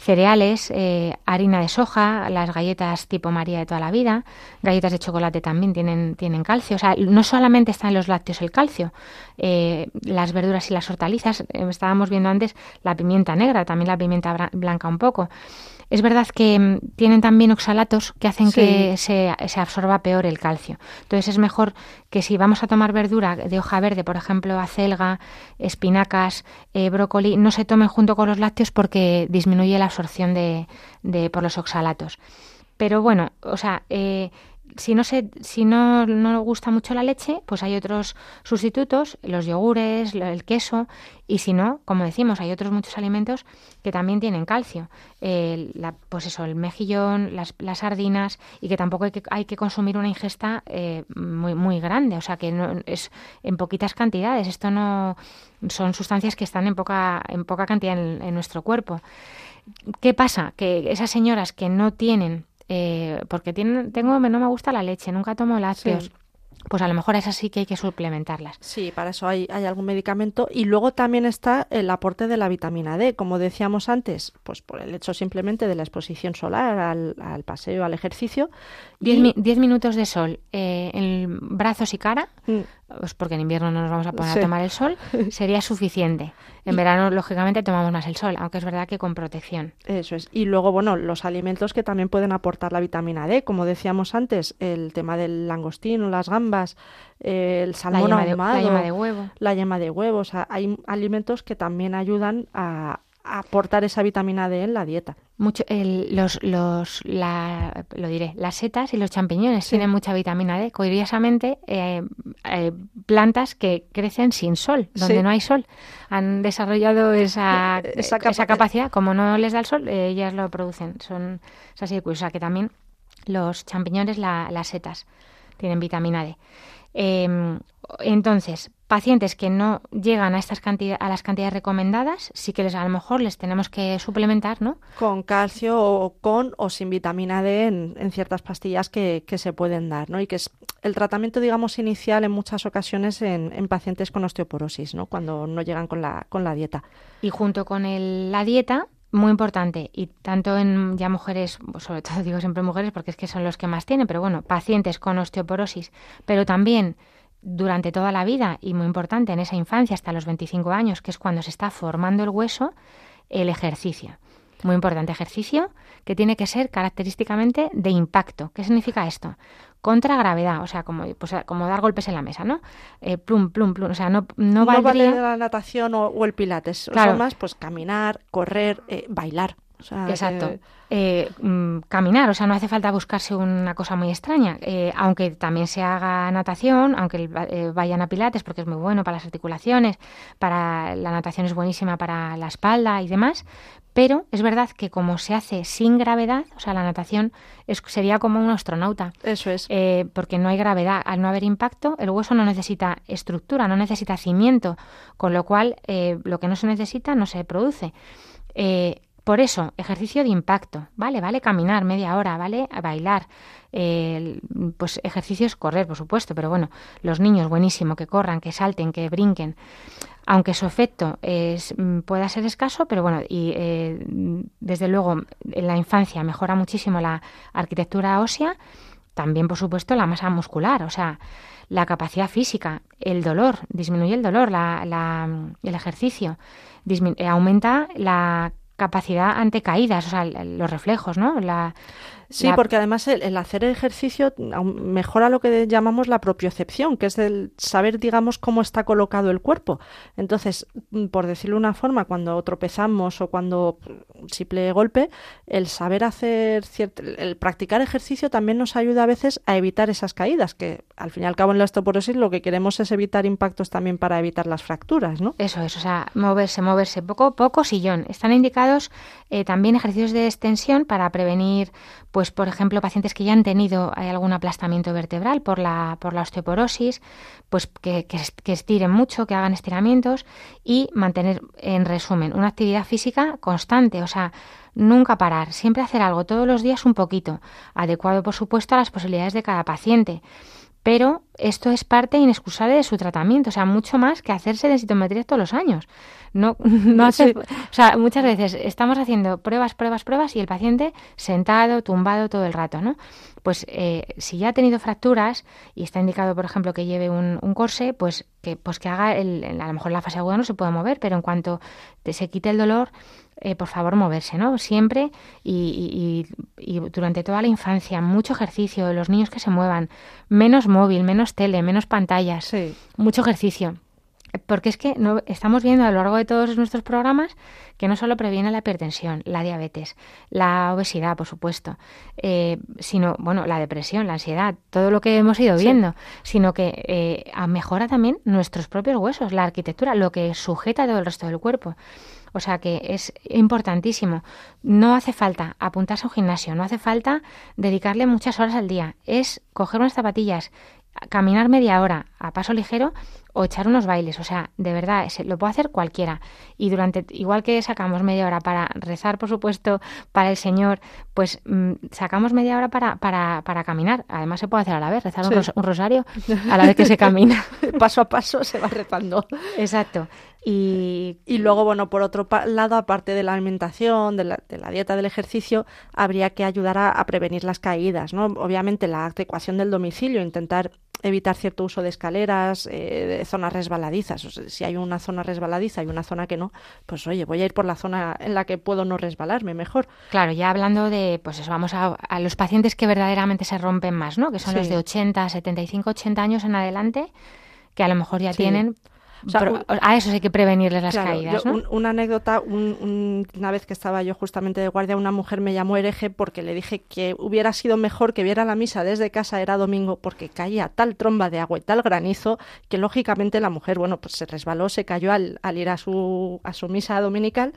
cereales, eh, harina de soja, las galletas tipo María de toda la vida, galletas de chocolate también tienen, tienen calcio. O sea, no solamente está en los lácteos el calcio, eh, las verduras y las hortalizas, eh, estábamos viendo antes la pimienta negra, también la pimienta blanca un poco. Es verdad que mm, tienen también oxalatos que hacen que se, se, absorba peor el calcio. Entonces es mejor que si vamos a tomar verdura de hoja verde, por ejemplo, acelga, espinacas, eh, brócoli, no se tomen junto con los lácteos porque disminuye la absorción de, de por los oxalatos. Pero bueno, o sea, eh, si no se, si no, no gusta mucho la leche, pues hay otros sustitutos, los yogures, el queso, y si no, como decimos, hay otros muchos alimentos que también tienen calcio. pues eso, el mejillón, las, las, sardinas, y que tampoco hay que, hay que consumir una ingesta eh, muy, muy grande, o sea que no, es en poquitas cantidades. Esto no son sustancias que están en poca, en poca cantidad en, en nuestro cuerpo. ¿Qué pasa? Que esas señoras que no tienen eh, porque tienen, tengo, no me gusta la leche, nunca tomo lácteos. Pues a lo mejor esas sí que hay que suplementarlas. Sí, para eso hay, hay algún medicamento. Y luego también está el aporte de la vitamina D. Como decíamos antes, pues por el hecho simplemente de la exposición solar, al, al paseo, al ejercicio. Diez, minutos de sol eh, en brazos y cara, mm. Pues porque en invierno no nos vamos a poner a tomar el sol, sería suficiente. En verano, lógicamente, tomamos más el sol, aunque es verdad que con protección. Eso es. Y luego, bueno, los alimentos que también pueden aportar la vitamina D, como decíamos antes, el tema del langostino, las gambas, el salmón la ahumado, la yema de huevo. La yema de huevo. O sea, hay alimentos que también ayudan a, aportar esa vitamina D en la dieta. Mucho, el, los, los, la, lo diré, las setas y los champiñones Sí. tienen mucha vitamina D. Curiosamente, eh, eh, plantas que crecen sin sol, donde Sí. no hay sol, han desarrollado esa, Esa esa, capa- capacidad. Como no les da el sol, eh, ellas lo producen. Son es así de curioso. O sea, que también los champiñones, la- las setas, tienen vitamina D. Eh, entonces, pacientes que no llegan a estas cantidad, a las cantidades recomendadas, sí que les a lo mejor les tenemos que suplementar, ¿no? Con calcio o con o sin vitamina D en, en ciertas pastillas que, que se pueden dar, ¿no? Y que es el tratamiento, digamos, inicial en muchas ocasiones en, en pacientes con osteoporosis, ¿no? Cuando no llegan con la, con la dieta. Y junto con el- la dieta, muy importante, y tanto en ya mujeres, sobre todo digo siempre mujeres porque es que son los que más tienen, pero bueno, pacientes con osteoporosis, pero también durante toda la vida y muy importante en esa infancia hasta los 25 años, que es cuando se está formando el hueso, el ejercicio. Muy importante ejercicio que tiene que ser característicamente de impacto. ¿Qué significa esto? Contra gravedad, o sea, como, pues, como dar golpes en la mesa, ¿no? Eh, plum, plum, plum. O sea, no, no, No, vale la natación o, o el pilates. Claro. Son más, pues, caminar, correr, eh, bailar. O sea, Exacto. que- Eh, mm, caminar, o sea, no hace falta buscarse una cosa muy extraña. Eh, aunque también se haga natación, aunque eh, vayan a pilates, porque es muy bueno para las articulaciones, para la natación es buenísima para la espalda y demás. Pero es verdad que como se hace sin gravedad, o sea, la natación es, sería como un astronauta. Eso es. Eh, porque no hay gravedad. Al no haber impacto, el hueso no necesita estructura, no necesita cimiento, con lo cual eh, lo que no se necesita no se produce. Eh, por eso, ejercicio de impacto, ¿vale? Vale caminar media hora, ¿vale? Bailar. Eh, pues ejercicios correr, por supuesto, pero bueno, los niños, buenísimo, que corran, que salten, que brinquen. Aunque su efecto es, mm, pueda ser escaso, pero bueno, y eh, desde luego en la infancia mejora muchísimo la arquitectura ósea, también por supuesto la masa muscular, o sea, la capacidad física, el dolor, disminuye el dolor, la, la- el ejercicio, eh, aumenta la capacidad ante caídas, o sea, los reflejos, ¿no? La, Sí, la- porque además el, el hacer ejercicio mejora lo que llamamos la propiocepción, que es el saber, digamos, cómo está colocado el cuerpo. Entonces, mm, por decirlo de una forma, cuando tropezamos o cuando mm, simple golpe, el saber hacer cierto, el practicar ejercicio también nos ayuda a veces a evitar esas caídas, que al fin y al cabo en la osteoporosis lo que queremos es evitar impactos también para evitar las fracturas, ¿no? Eso es, o sea, moverse, moverse, poco, poco sillón. Están indicados eh, también ejercicios de extensión para prevenir, pues, por ejemplo, pacientes que ya han tenido eh, algún aplastamiento vertebral por la, por la osteoporosis, pues que, que estiren mucho, que hagan estiramientos y mantener, en resumen, una actividad física constante, o sea, nunca parar, siempre hacer algo, todos los días un poquito, adecuado, por supuesto, a las posibilidades de cada paciente. Pero esto es parte inexcusable de su tratamiento, o sea, mucho más que hacerse densitometría todos los años. No, no hace, o sea, muchas veces estamos haciendo pruebas, pruebas, pruebas y el paciente sentado, tumbado todo el rato, ¿no? Pues eh, si ya ha tenido fracturas y está indicado, por ejemplo, que lleve un, un corse, pues que, pues que haga, el, el- a lo mejor la fase aguda no se puede mover, pero en cuanto te- se quite el dolor, eh, por favor moverse, ¿no? Siempre y, y- durante toda la infancia, mucho ejercicio, los niños que se muevan, menos móvil, menos tele, menos pantallas, Sí. mucho ejercicio. Porque es que no, estamos viendo a lo largo de todos nuestros programas que no solo previene la hipertensión, la diabetes, la obesidad, por supuesto, eh, sino, bueno, la depresión, la ansiedad, todo lo que hemos ido Sí. viendo, sino que eh, mejora también nuestros propios huesos, la arquitectura, lo que sujeta todo el resto del cuerpo. O sea que es importantísimo. No hace falta apuntarse a un gimnasio, no hace falta dedicarle muchas horas al día. Es coger unas zapatillas, caminar media hora a paso ligero o echar unos bailes. O sea, de verdad, lo puede hacer cualquiera. Y durante, igual que sacamos media hora para rezar, por supuesto, para el Señor, pues mm, sacamos media hora para, para, para caminar. Además se puede hacer a la vez, rezar un, ros- un rosario a la vez que se camina. Paso a paso se va rezando. Exacto. Y Y luego, bueno, por otro lado, aparte de la alimentación, de la, de la dieta, del ejercicio, habría que ayudar a, a prevenir las caídas, ¿no? Obviamente la adecuación del domicilio, intentar evitar cierto uso de escaleras, eh, de zonas resbaladizas. O sea, si hay una zona resbaladiza y una zona que no, pues oye, voy a ir por la zona en la que puedo no resbalarme mejor. Claro, ya hablando de, pues eso, vamos a, a los pacientes que verdaderamente se rompen más, ¿no? Que son los de 80, 75, 80 años en adelante, que a lo mejor ya Sí. tienen a eso hay que prevenirles las caídas. una anécdota, una vez que estaba yo justamente de guardia, una mujer me llamó hereje porque le dije que hubiera sido mejor que viera la misa desde casa, era domingo, porque caía tal tromba de agua y tal granizo que lógicamente la mujer, bueno, pues se resbaló, se cayó al, al ir a su, a su misa dominical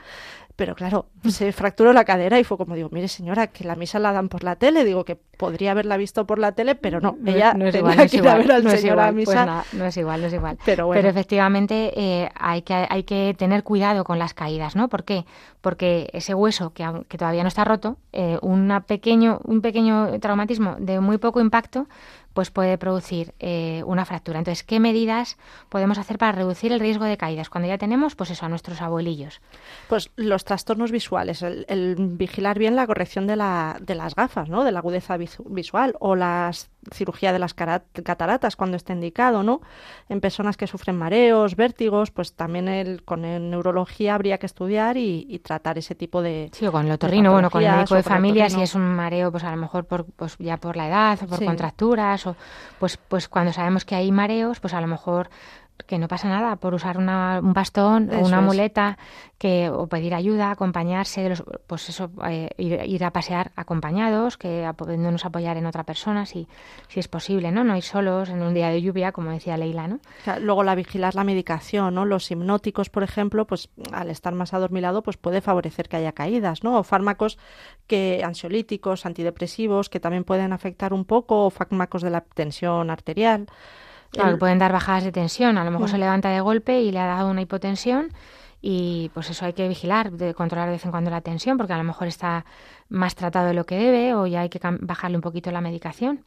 pero claro, se fracturó la cadera y fue como digo, mire señora, que la misa la dan por la tele, digo que podría haberla visto por la tele, pero no, ella no es igual, no es igual, no es igual, Pues no es igual, no es igual. Pero, bueno. pero efectivamente eh, hay, que, hay que tener cuidado con las caídas, ¿no? ¿Por qué? Porque ese hueso que, que todavía no está roto, eh, una pequeño, un pequeño traumatismo de muy poco impacto pues puede producir eh, una fractura. Entonces, ¿qué medidas podemos hacer para reducir el riesgo de caídas cuando ya tenemos, pues eso, a nuestros abuelillos? Pues los trastornos visuales, el, vigilar bien la corrección de, la, de las gafas, ¿no? De la agudeza visual o la cirugía de las cataratas cuando esté indicado, ¿no? En personas que sufren mareos, vértigos, pues también el, con neurología habría que estudiar y, tratar ese tipo de Sí, o con el otorrino, bueno, con el médico de familia, si es un mareo, pues a lo mejor por, pues ya por la edad o por contracturas pues, pues cuando sabemos que hay mareos, pues a lo mejor que no pasa nada por usar un bastón o una muleta que o pedir ayuda, acompañarse, los, pues eso, eh, ir, a pasear acompañados, que nos apoyar en otra persona si, si es posible, ¿no? No ir solos en un día de lluvia, como decía Leila, ¿no? luego la vigilar la medicación, ¿no? Los hipnóticos, por ejemplo, pues al estar más adormilado, pues puede favorecer que haya caídas, ¿no? O fármacos que ansiolíticos, antidepresivos, que también pueden afectar un poco, o fármacos de la tensión arterial. Claro, pueden dar bajadas de tensión. A lo mejor se levanta de golpe y le ha dado una hipotensión y pues eso hay que vigilar, de controlar de vez en cuando la tensión, porque a lo mejor está más tratado de lo que debe o ya hay que bajarle un poquito la medicación.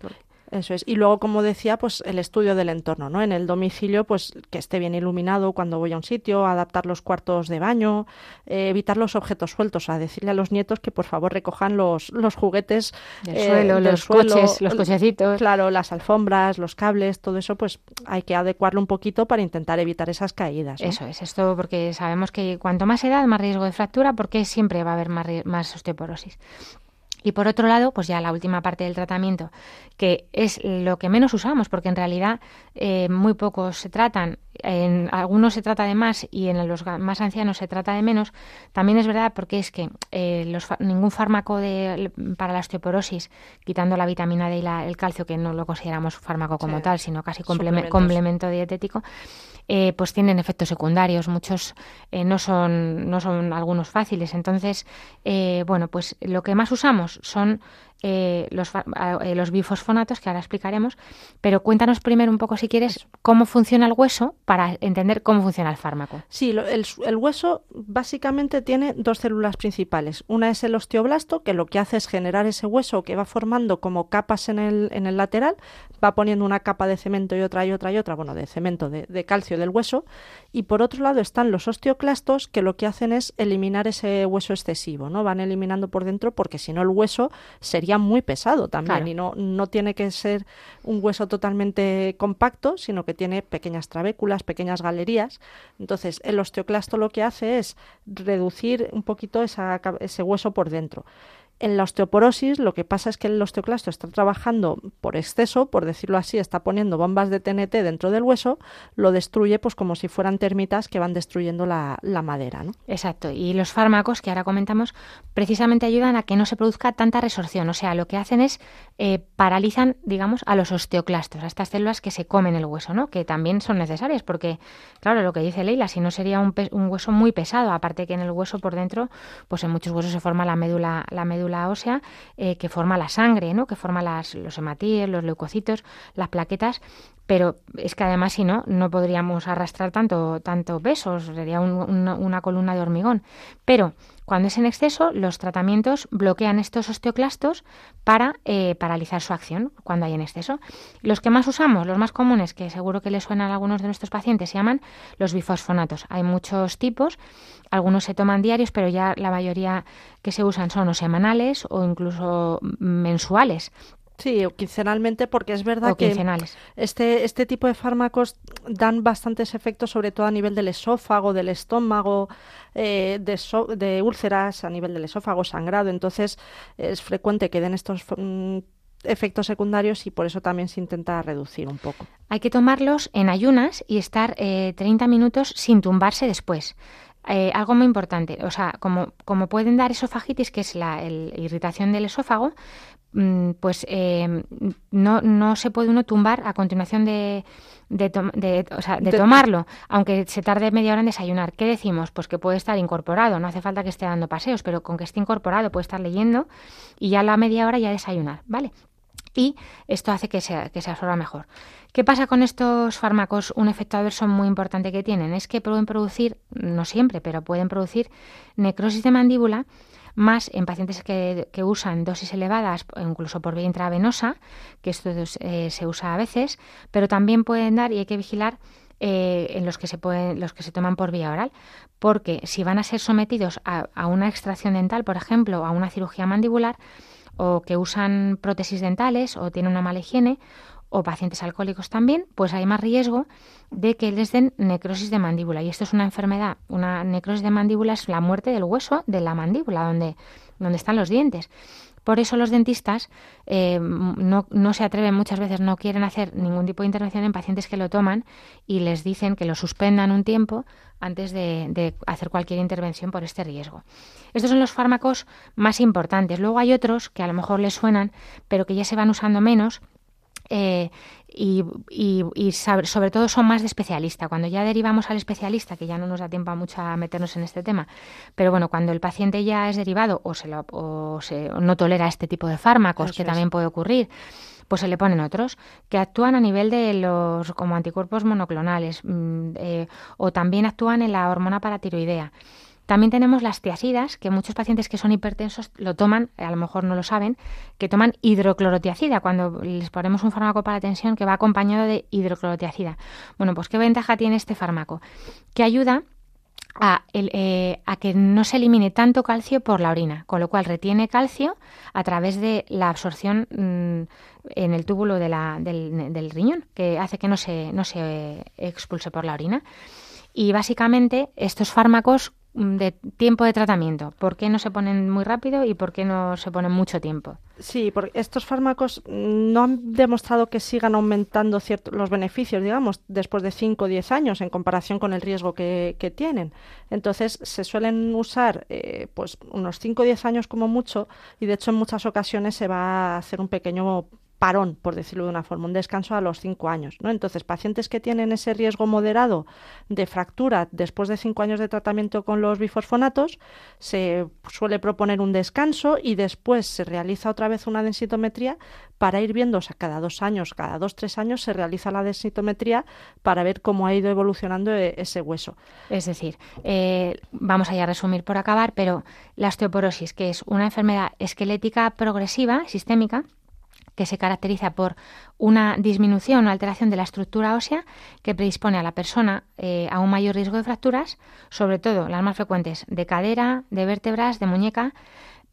Eso es. Y luego, como decía, pues el estudio del entorno, ¿no? En el domicilio, pues que esté bien iluminado cuando voy a un sitio, adaptar los cuartos de baño, eh, evitar los objetos sueltos, a decirle a los nietos que por favor recojan los, los juguetes del eh, suelo, los coches, los cochecitos. Claro, las alfombras, los cables, todo eso, pues hay que adecuarlo un poquito para intentar evitar esas caídas. Eso es, esto porque sabemos que cuanto más edad, más riesgo de fractura, porque siempre va a haber más, más osteoporosis. Y por otro lado, pues ya la última parte del tratamiento, que es lo que menos usamos, porque en realidad eh, muy pocos se tratan, en algunos se trata de más y en los más ancianos se trata de menos, también es verdad porque es que eh, ningún fármaco de, para la osteoporosis, quitando la vitamina D y el calcio, que no lo consideramos fármaco como tal, sino casi complemento dietético, eh, pues tienen efectos secundarios. Muchos eh, no, son, no son algunos fáciles. Entonces, eh, bueno, pues lo que más usamos son eh, los, eh, los bifosfonatos, que ahora explicaremos, pero cuéntanos primero un poco, si quieres, cómo funciona el hueso para entender cómo funciona el fármaco. Sí, el, hueso básicamente tiene dos células principales. Una es el osteoblasto, que lo que hace es generar ese hueso que va formando como capas en el, en el lateral, va poniendo una capa de cemento y otra y otra y otra, bueno, de cemento, de, de calcio del hueso. Y por otro lado están los osteoclastos, que lo que hacen es eliminar ese hueso excesivo, ¿no? Van eliminando por dentro porque si no el hueso sería muy pesado también y no, no tiene que ser un hueso totalmente compacto, sino que tiene pequeñas trabéculas, pequeñas galerías. Entonces, el osteoclasto lo que hace es reducir un poquito esa, ese hueso por dentro. En la osteoporosis lo que pasa es que el osteoclasto está trabajando por exceso, por decirlo así, está poniendo bombas de TNT dentro del hueso, lo destruye pues como si fueran termitas que van destruyendo la, madera. ¿no? Exacto, y los fármacos que ahora comentamos precisamente ayudan a que no se produzca tanta resorción, o sea, lo que hacen es eh, paralizan, digamos, a los osteoclastos, a estas células que se comen el hueso, ¿no? que también son necesarias, porque, claro, lo que dice Leila, si no sería un, un hueso muy pesado, aparte que en el hueso por dentro, pues en muchos huesos se forma la médula, la médula la ósea eh, que forma la sangre, ¿no? que forma las, los hematíes, los leucocitos, las plaquetas, pero es que además si no, no podríamos arrastrar tanto, tanto peso, sería una, columna de hormigón. Pero cuando es en exceso, los tratamientos bloquean estos osteoclastos para eh, paralizar su acción cuando hay en exceso. Los que más usamos, los más comunes, que seguro que les suenan a algunos de nuestros pacientes, se llaman los bifosfonatos. Hay muchos tipos, algunos se toman diarios, pero ya la mayoría que se usan son o semanales o incluso mensuales. Sí, o quincenalmente, porque es verdad que este, este tipo de fármacos dan bastantes efectos, sobre todo a nivel del esófago, del estómago, eh, de, de, úlceras a nivel del esófago, sangrado. Entonces, es frecuente que den estos mm, efectos secundarios y por eso también se intenta reducir un poco. Hay que tomarlos en ayunas y estar 30 eh, minutos sin tumbarse después. Eh, algo muy importante, o sea, como, como pueden dar esofagitis, que es la irritación del esófago, pues eh, no, no se puede uno tumbar a continuación de, de, o sea, de, tomarlo, aunque se tarde media hora en desayunar. ¿Qué decimos? Pues que puede estar incorporado, no hace falta que esté dando paseos, pero con que esté incorporado puede estar leyendo y ya a la media hora ya desayunar, ¿vale? Y esto hace que se, absorba mejor. ¿Qué pasa con estos fármacos? Un efecto adverso muy importante que tienen es que pueden producir, no siempre, pero pueden producir necrosis de mandíbula más en pacientes que, usan dosis elevadas, incluso por vía intravenosa, que esto eh, se usa a veces, pero también pueden dar y hay que vigilar eh, en los que se pueden, los que se toman por vía oral, porque si van a ser sometidos a, a una extracción dental, por ejemplo, a una cirugía mandibular, o que usan prótesis dentales o tienen una mala higiene o pacientes alcohólicos también, pues hay más riesgo de que les den necrosis de mandíbula. Y esto es una enfermedad. Una necrosis de mandíbula es la muerte del hueso de la mandíbula, donde, donde están los dientes. Por eso los dentistas eh, no, no, se atreven muchas veces, no quieren hacer ningún tipo de intervención en pacientes que lo toman y les dicen que lo suspendan un tiempo antes de, de hacer cualquier intervención por este riesgo. Estos son los fármacos más importantes. Luego hay otros que a lo mejor les suenan, pero que ya se van usando menos eh, y, sobre, todo son más de especialista. Cuando ya derivamos al especialista, que ya no nos da tiempo a mucho a meternos en este tema, pero bueno, cuando el paciente ya es derivado o, se, lo, o se no tolera este tipo de fármacos, que también puede ocurrir, pues se le ponen otros que actúan a nivel de los como anticuerpos monoclonales mm, eh, o también actúan en la hormona paratiroidea. También tenemos las tiacidas, que muchos pacientes que son hipertensos lo toman, a lo mejor no lo saben, que toman hidroclorotiacida cuando les ponemos un fármaco para la tensión que va acompañado de hidroclorotiacida. Bueno, pues ¿qué ventaja tiene este fármaco? Que ayuda a, eh, a, que no se elimine tanto calcio por la orina, con lo cual retiene calcio a través de la absorción mm, en el túbulo del, del, riñón, que hace que no se, no se expulse por la orina. Y básicamente estos fármacos de tiempo de tratamiento. ¿Por qué no se ponen muy rápido y por qué no se ponen mucho tiempo? Sí, porque estos fármacos no han demostrado que sigan aumentando los beneficios, digamos, después de 5 o 10 años en comparación con el riesgo que, tienen. Entonces, se suelen usar eh, pues unos 5 o 10 años como mucho y, de hecho, en muchas ocasiones se va a hacer un pequeño parón, por decirlo de una forma, un descanso a los cinco años. ¿no? Entonces, pacientes que tienen ese riesgo moderado de fractura después de cinco años de tratamiento con los bifosfonatos, se suele proponer un descanso y después se realiza otra vez una densitometría para ir viendo, o sea, cada dos años, cada dos, tres años se realiza la densitometría para ver cómo ha ido evolucionando e-, ese hueso. Es decir, eh, vamos a resumir por acabar, pero la osteoporosis, que es una enfermedad esquelética progresiva, sistémica, que se caracteriza por una disminución o alteración de la estructura ósea que predispone a la persona eh, a un mayor riesgo de fracturas, sobre todo las más frecuentes de cadera, de vértebras, de muñeca.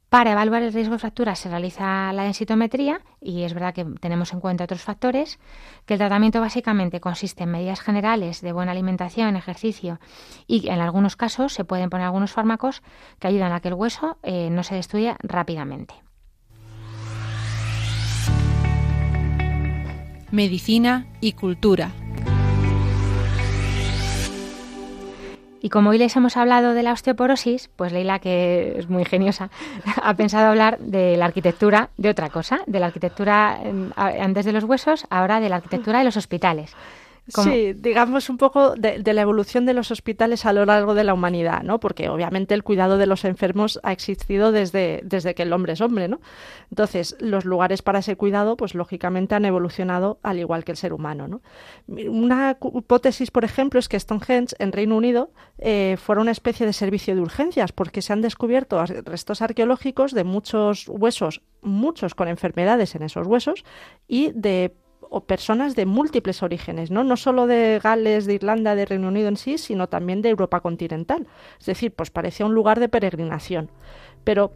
Para evaluar el riesgo de fracturas se realiza la densitometría y es verdad que tenemos en cuenta otros factores, que el tratamiento básicamente consiste en medidas generales de buena alimentación, ejercicio y en algunos casos se pueden poner algunos fármacos que ayudan a que el hueso eh, no se destruya rápidamente. Medicina y cultura. Y como hoy les hemos hablado de la osteoporosis, pues Leila, que es muy ingeniosa, ha pensado hablar de la arquitectura de otra cosa, de la arquitectura antes de los huesos, ahora de la arquitectura de los hospitales. Sí, digamos un poco de, la evolución de los hospitales a lo largo de la humanidad, ¿no? Porque obviamente el cuidado de los enfermos ha existido desde, desde que el hombre es hombre, ¿no? Entonces, los lugares para ese cuidado, pues lógicamente han evolucionado al igual que el ser humano, ¿no? Una hipótesis, por ejemplo, es que Stonehenge en Reino Unido eh, fuera una especie de servicio de urgencias, porque se han descubierto restos arqueológicos de muchos huesos, muchos con enfermedades en esos huesos, y de o personas de múltiples orígenes, ¿no? No solo de Gales, de Irlanda, de Reino Unido en sí, sino también de Europa continental. Es decir, pues parecía un lugar de peregrinación. Pero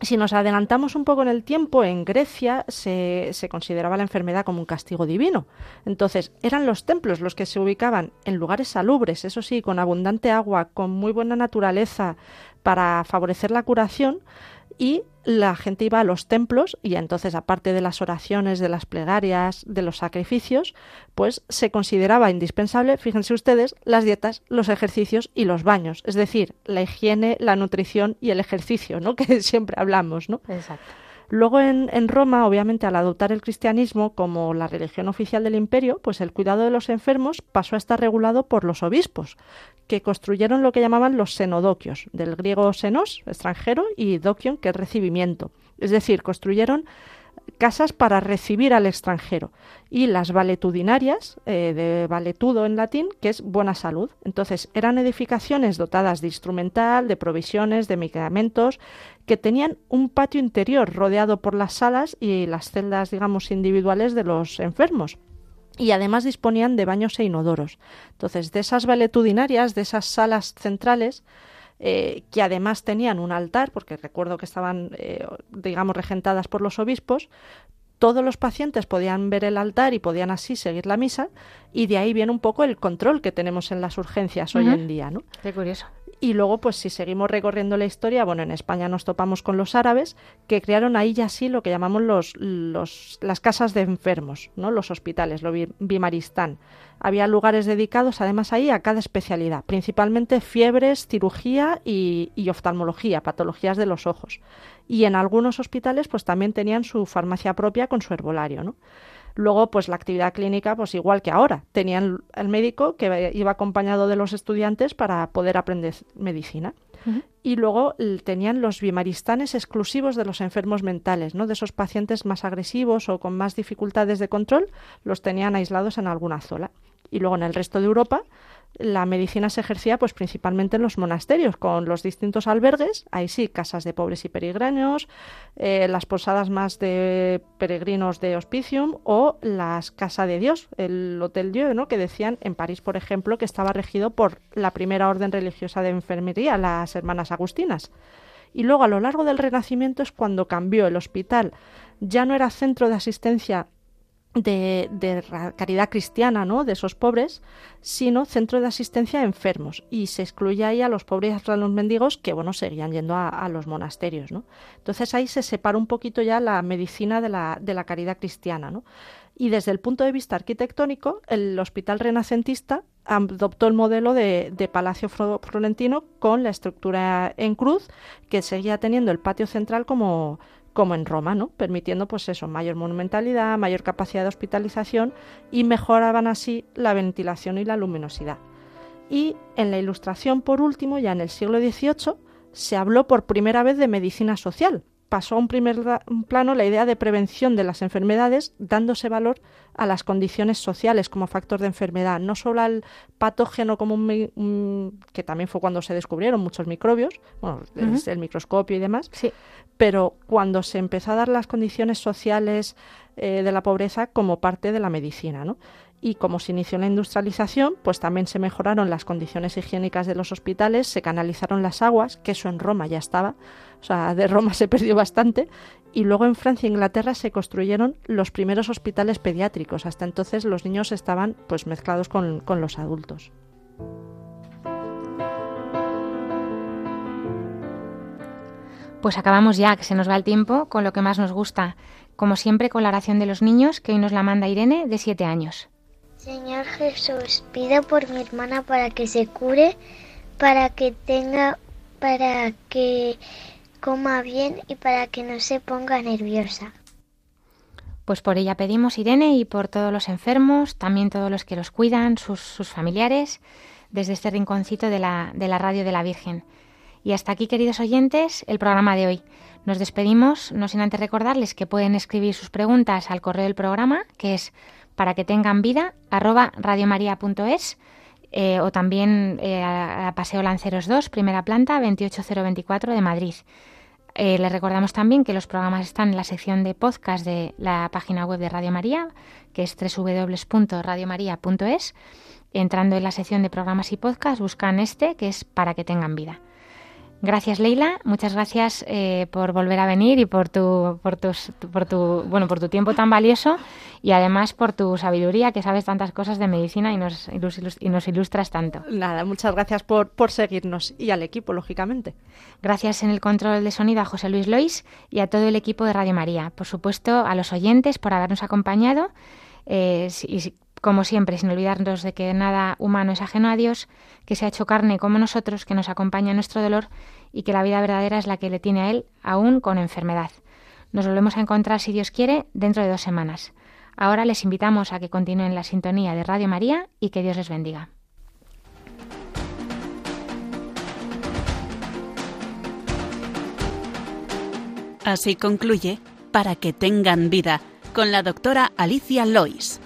si nos adelantamos un poco en el tiempo, en Grecia se, se, consideraba la enfermedad como un castigo divino. Entonces, eran los templos los que se ubicaban en lugares salubres, eso sí, con abundante agua, con muy buena naturaleza para favorecer la curación, y la gente iba a los templos y entonces aparte de las oraciones, de las plegarias, de los sacrificios, pues se consideraba indispensable, fíjense ustedes, las dietas, los ejercicios y los baños, es decir, la higiene, la nutrición y el ejercicio, ¿no? que siempre hablamos, ¿no? Exacto. Luego en, Roma, obviamente, al adoptar el cristianismo como la religión oficial del imperio, pues el cuidado de los enfermos pasó a estar regulado por los obispos, que construyeron lo que llamaban los senodoquios, del griego senos, extranjero, y doquion, que es recibimiento. Es decir, construyeron casas para recibir al extranjero y las valetudinarias, eh, de valetudo en latín, que es buena salud. Entonces eran edificaciones dotadas de instrumental, de provisiones, de medicamentos, que tenían un patio interior rodeado por las salas y las celdas, digamos, individuales de los enfermos y además disponían de baños e inodoros. Entonces, de esas valetudinarias, de esas salas centrales, eh, que además tenían un altar, porque recuerdo que estaban, eh, digamos, regentadas por los obispos, todos los pacientes podían ver el altar y podían así seguir la misa, y de ahí viene un poco el control que tenemos en las urgencias hoy en día, ¿no? Qué curioso. Y luego, pues si seguimos recorriendo la historia, bueno, en España nos topamos con los árabes, que crearon ahí ya sí lo que llamamos los, los, las casas de enfermos, ¿no? los hospitales, lo bimaristán. Había lugares dedicados además ahí a cada especialidad, principalmente fiebres, cirugía y, oftalmología, patologías de los ojos. Y en algunos hospitales pues también tenían su farmacia propia con su herbolario, ¿no? Luego, pues la actividad clínica, pues igual que ahora, tenían el médico que iba acompañado de los estudiantes para poder aprender medicina. Y luego tenían los bimaristanes exclusivos de los enfermos mentales, ¿no? De esos pacientes más agresivos o con más dificultades de control, los tenían aislados en alguna zona. Y luego en el resto de Europa, la medicina se ejercía pues principalmente en los monasterios, con los distintos albergues, ahí sí, casas de pobres y peregrinos, eh, las posadas más de peregrinos de hospicium o las casas de Dios, el Hotel Dieu, ¿no? que decían en París, por ejemplo, que estaba regido por la primera orden religiosa de enfermería, las hermanas agustinas. Y luego a lo largo del Renacimiento es cuando cambió el hospital, ya no era centro de asistencia de, caridad cristiana, ¿no? De esos pobres, sino centro de asistencia a enfermos. Y se excluye ahí a los pobres y a los mendigos que, bueno, seguían yendo a, los monasterios, ¿no? Entonces ahí se separa un poquito ya la medicina de la, caridad cristiana, ¿no? Y desde el punto de vista arquitectónico, el hospital renacentista adoptó el modelo de, de, Palacio Florentino con la estructura en cruz, que seguía teniendo el patio central como, como en Roma, ¿no? Permitiendo, pues eso, mayor monumentalidad, mayor capacidad de hospitalización y mejoraban así la ventilación y la luminosidad. Y en la Ilustración, por último, ya en el siglo XVIII, se habló por primera vez de medicina social, pasó a un primer plano la idea de prevención de las enfermedades, dándose valor a las condiciones sociales como factor de enfermedad, no solo al patógeno como un, que también fue cuando se descubrieron muchos microbios, bueno, el microscopio y demás, sí. pero cuando se empezó a dar las condiciones sociales eh, de la pobreza como parte de la medicina, ¿no? Y como se inició la industrialización, pues también se mejoraron las condiciones higiénicas de los hospitales, se canalizaron las aguas, que eso en Roma ya estaba, o sea, de Roma se perdió bastante, y luego en Francia e Inglaterra se construyeron los primeros hospitales pediátricos. Hasta entonces los niños estaban pues mezclados con, con los adultos. Pues acabamos ya, que se nos va el tiempo, con lo que más nos gusta, como siempre con la oración de los niños, que hoy nos la manda Irene, de siete años. Señor Jesús, pido por mi hermana para que se cure, para que tenga, para que coma bien y para que no se ponga nerviosa. Pues por ella pedimos, Irene, y por todos los enfermos, también todos los que los cuidan, sus, familiares, desde este rinconcito de la radio de la Virgen. Y hasta aquí, queridos oyentes, el programa de hoy. Nos despedimos, no sin antes recordarles que pueden escribir sus preguntas al correo del programa, que es para que tengan vida, arroba radiomaria.es eh, o también eh, a, Paseo Lanceros 2, primera planta, 28024 de Madrid. Eh, les recordamos también que los programas están en la sección de podcast de la página web de Radio María, que es www.radiomaria.es. Entrando en la sección de programas y podcast, buscan este, que es Para que tengan vida. Gracias Leila, muchas gracias eh, por volver a venir y por tu, por, tus, por tu, bueno, por tu tiempo tan valioso y además por tu sabiduría que sabes tantas cosas de medicina y nos, y nos ilustras tanto. Nada, muchas gracias por, por seguirnos y al equipo, lógicamente. Gracias en el control de sonido a José Luis Lois y a todo el equipo de Radio María. Por supuesto, a los oyentes por habernos acompañado. Eh, como siempre, sin olvidarnos de que nada humano es ajeno a Dios, que se ha hecho carne como nosotros, que nos acompaña en nuestro dolor y que la vida verdadera es la que le tiene a Él, aún con enfermedad. Nos volvemos a encontrar, si Dios quiere, dentro de dos semanas. Ahora les invitamos a que continúen la sintonía de Radio María y que Dios les bendiga. Así concluye Para que tengan vida con la doctora Alicia Lois.